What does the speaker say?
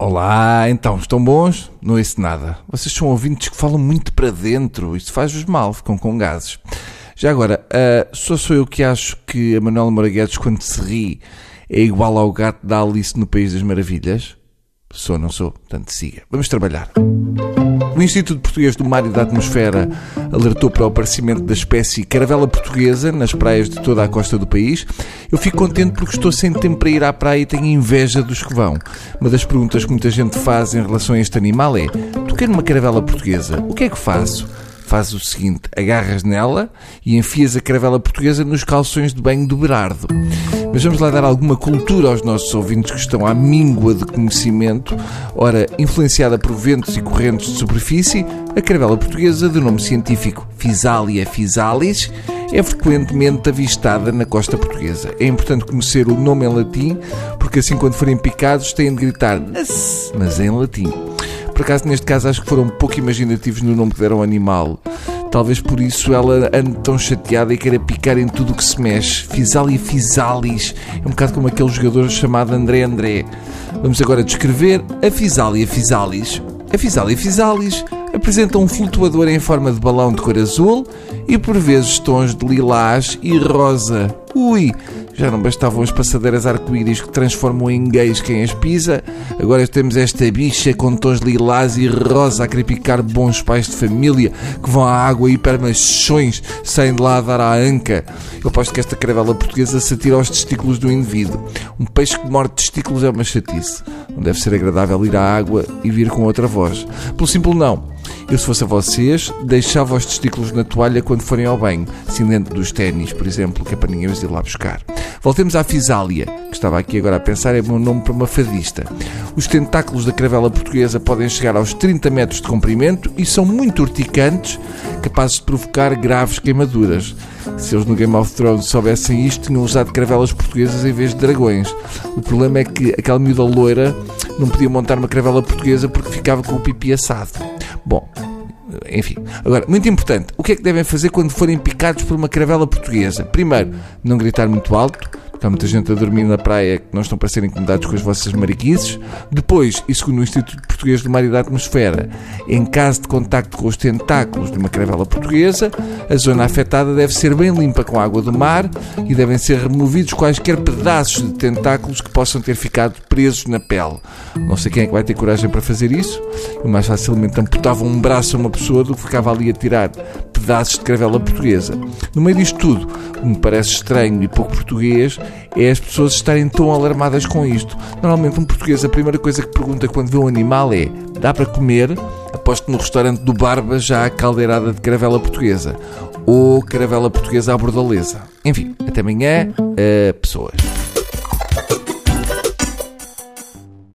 Olá, então, estão bons? Não ouço nada. Vocês são ouvintes que falam muito para dentro. Isto faz-vos mal, ficam com gases. Já agora, uh, só sou eu que acho que a Manuela Moraguetes, quando se ri, é igual ao gato da Alice no País das Maravilhas? Sou, não sou? Portanto, siga. Vamos trabalhar. O Instituto Português do Mar e da Atmosfera alertou para o aparecimento da espécie caravela portuguesa nas praias de toda a costa do país. Eu fico contente porque estou sem tempo para ir à praia e tenho inveja dos que vão. Uma das perguntas que muita gente faz em relação a este animal é: toquei numa caravela portuguesa, o que é que faço? Faz o seguinte: agarras nela e enfias a caravela portuguesa nos calções de banho do Berardo. Mas vamos lá dar alguma cultura aos nossos ouvintes que estão à míngua de conhecimento. Ora, influenciada por ventos e correntes de superfície, a caravela portuguesa, de nome científico Physalia physalis, é frequentemente avistada na costa portuguesa. É importante conhecer o nome em latim, porque assim quando forem picados têm de gritar mas em latim. Por acaso, neste caso, acho que foram pouco imaginativos no nome que deram ao animal. Talvez por isso ela ande tão chateada e queira picar em tudo o que se mexe. Fisalia Fisalis. É um bocado como aquele jogador chamado André André. Vamos agora descrever a Fisalia Fisalis. A Fisalia Fisalis apresenta um flutuador em forma de balão de cor azul e por vezes tons de lilás e rosa. Ui, já não bastavam as passadeiras arco-íris que transformam em gays quem as pisa, agora temos esta bicha com tons lilás e rosa a crepicar bons pais de família que vão à água e permachões saem de lá dar à anca. Eu aposto que esta caravela portuguesa se atira aos testículos do indivíduo. Um peixe que morde testículos é uma chatice. Não deve ser agradável ir à água e vir com outra voz. Pelo simples não. Eu, se fosse a vocês, deixava os testículos na toalha quando forem ao banho, assim dentro dos ténis, por exemplo, que é para ninguém ir lá buscar. Voltemos à Fisália, que estava aqui agora a pensar, é bom nome para uma fadista. Os tentáculos da caravela portuguesa podem chegar aos 30 metros de comprimento e são muito urticantes, capazes de provocar graves queimaduras. Se eles no Game of Thrones soubessem isto, tinham usado caravelas portuguesas em vez de dragões. O problema é que aquela miúda loira não podia montar uma caravela portuguesa porque ficava com o pipi assado. Bom, enfim. Agora, muito importante, o que é que devem fazer quando forem picados por uma caravela portuguesa? Primeiro, não gritar muito alto. Há muita gente a dormir na praia que não estão para ser incomodados com as vossas mariquices. Depois, e segundo o Instituto Português de Mar e da Atmosfera, em caso de contacto com os tentáculos de uma caravela portuguesa, a zona afetada deve ser bem limpa com água do mar e devem ser removidos quaisquer pedaços de tentáculos que possam ter ficado presos na pele. Não sei quem é que vai ter coragem para fazer isso. Eu mais facilmente amputava um braço a uma pessoa do que ficava ali a tirar de caravela portuguesa. No meio disto tudo, o que me parece estranho e pouco português é as pessoas estarem tão alarmadas com isto. Normalmente um português a primeira coisa que pergunta quando vê um animal é dá para comer? Aposto no restaurante do Barba já a caldeirada de caravela portuguesa. Ou caravela portuguesa à bordaleza. Enfim, até amanhã, uh, pessoas.